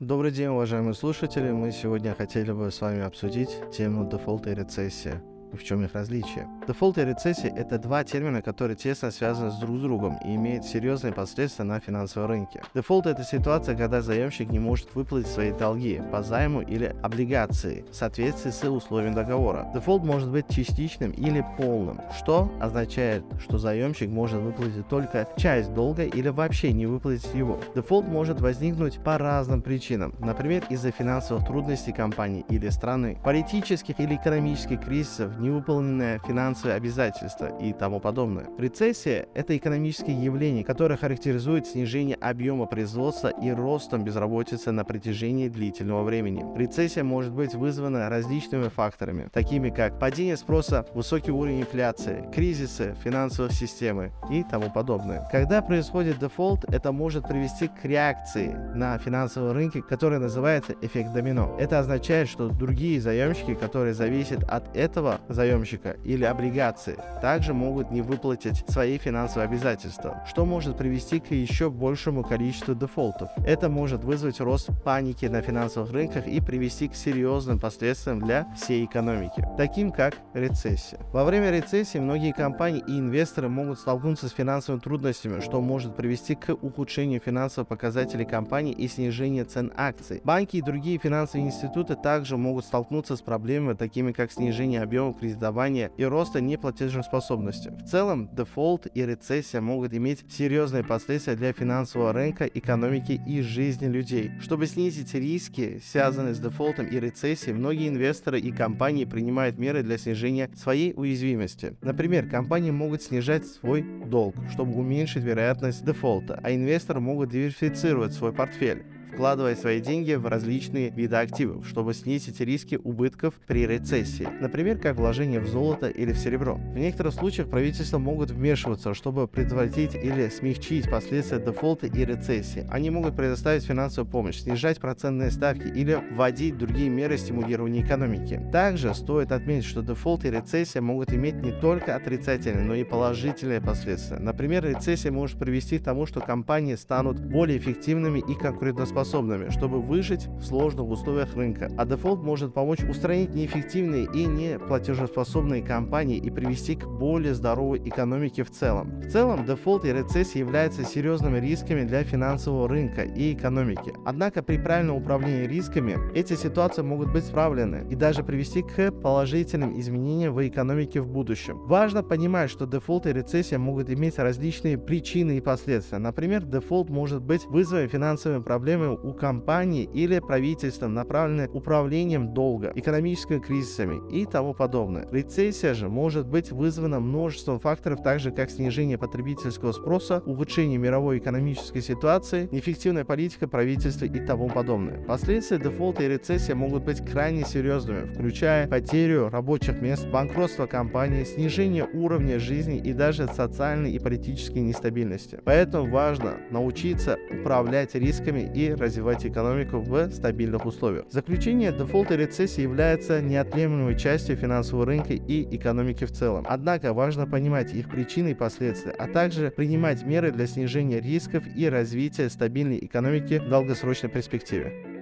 Добрый день, уважаемые слушатели. Мы сегодня хотели бы с вами обсудить тему дефолта и рецессия в чем их различие. Дефолт и рецессия – это два термина, которые тесно связаны с друг с другом и имеют серьезные последствия на финансовом рынке. Дефолт – это ситуация, когда заемщик не может выплатить свои долги по займу или облигации в соответствии с условиями договора. Дефолт может быть частичным или полным, что означает, что заемщик может выплатить только часть долга или вообще не выплатить его. Дефолт может возникнуть по разным причинам, например, из-за финансовых трудностей компании или страны, политических или экономических кризисов, невыполненное финансовые обязательства и тому подобное. Рецессия – это экономическое явление, которое характеризует снижение объема производства и ростом безработицы на протяжении длительного времени. Рецессия может быть вызвана различными факторами, такими как падение спроса, высокий уровень инфляции, кризисы финансовой системы и тому подобное. Когда происходит дефолт, это может привести к реакции на финансовом рынке, которая называется эффект домино. Это означает, что другие заемщики, которые зависят от этого заемщика или облигации также могут не выплатить свои финансовые обязательства, что может привести к еще большему количеству дефолтов. Это может вызвать рост паники на финансовых рынках и привести к серьезным последствиям для всей экономики, таким как рецессия. Во время рецессии многие компании и инвесторы могут столкнуться с финансовыми трудностями, что может привести к ухудшению финансовых показателей компании и снижению цен акций. Банки и другие финансовые институты также могут столкнуться с проблемами, такими как снижение объемов кредитования и роста неплатежеспособности. В целом, дефолт и рецессия могут иметь серьезные последствия для финансового рынка, экономики и жизни людей. Чтобы снизить риски, связанные с дефолтом и рецессией, многие инвесторы и компании принимают меры для снижения своей уязвимости. Например, компании могут снижать свой долг, чтобы уменьшить вероятность дефолта, а инвесторы могут диверсифицировать свой портфель вкладывая свои деньги в различные виды активов, чтобы снизить риски убытков при рецессии, например, как вложение в золото или в серебро. В некоторых случаях правительства могут вмешиваться, чтобы предотвратить или смягчить последствия дефолта и рецессии. Они могут предоставить финансовую помощь, снижать процентные ставки или вводить другие меры стимулирования экономики. Также стоит отметить, что дефолт и рецессия могут иметь не только отрицательные, но и положительные последствия. Например, рецессия может привести к тому, что компании станут более эффективными и конкурентоспособными способными, чтобы выжить в сложных условиях рынка, а дефолт может помочь устранить неэффективные и не платежеспособные компании и привести к более здоровой экономике в целом. В целом, дефолт и рецессия являются серьезными рисками для финансового рынка и экономики. Однако при правильном управлении рисками эти ситуации могут быть исправлены и даже привести к положительным изменениям в экономике в будущем. Важно понимать, что дефолт и рецессия могут иметь различные причины и последствия. Например, дефолт может быть вызван финансовыми проблемами у компании или правительством, неправильным управлением долга, экономическими кризисами и тому подобное. Рецессия же может быть вызвана множеством факторов, такие как снижение потребительского спроса, ухудшение мировой экономической ситуации, неэффективная политика правительства и тому подобное. Последствия дефолта и рецессии могут быть крайне серьезными, включая потерю рабочих мест, банкротство компании, снижение уровня жизни и даже социальной и политической нестабильности. Поэтому важно научиться управлять рисками и развивать экономику в стабильных условиях. В заключение, дефолт и рецессия являются неотъемлемой частью финансового рынка и экономики в целом. Однако важно понимать их причины и последствия, а также принимать меры для снижения рисков и развития стабильной экономики в долгосрочной перспективе.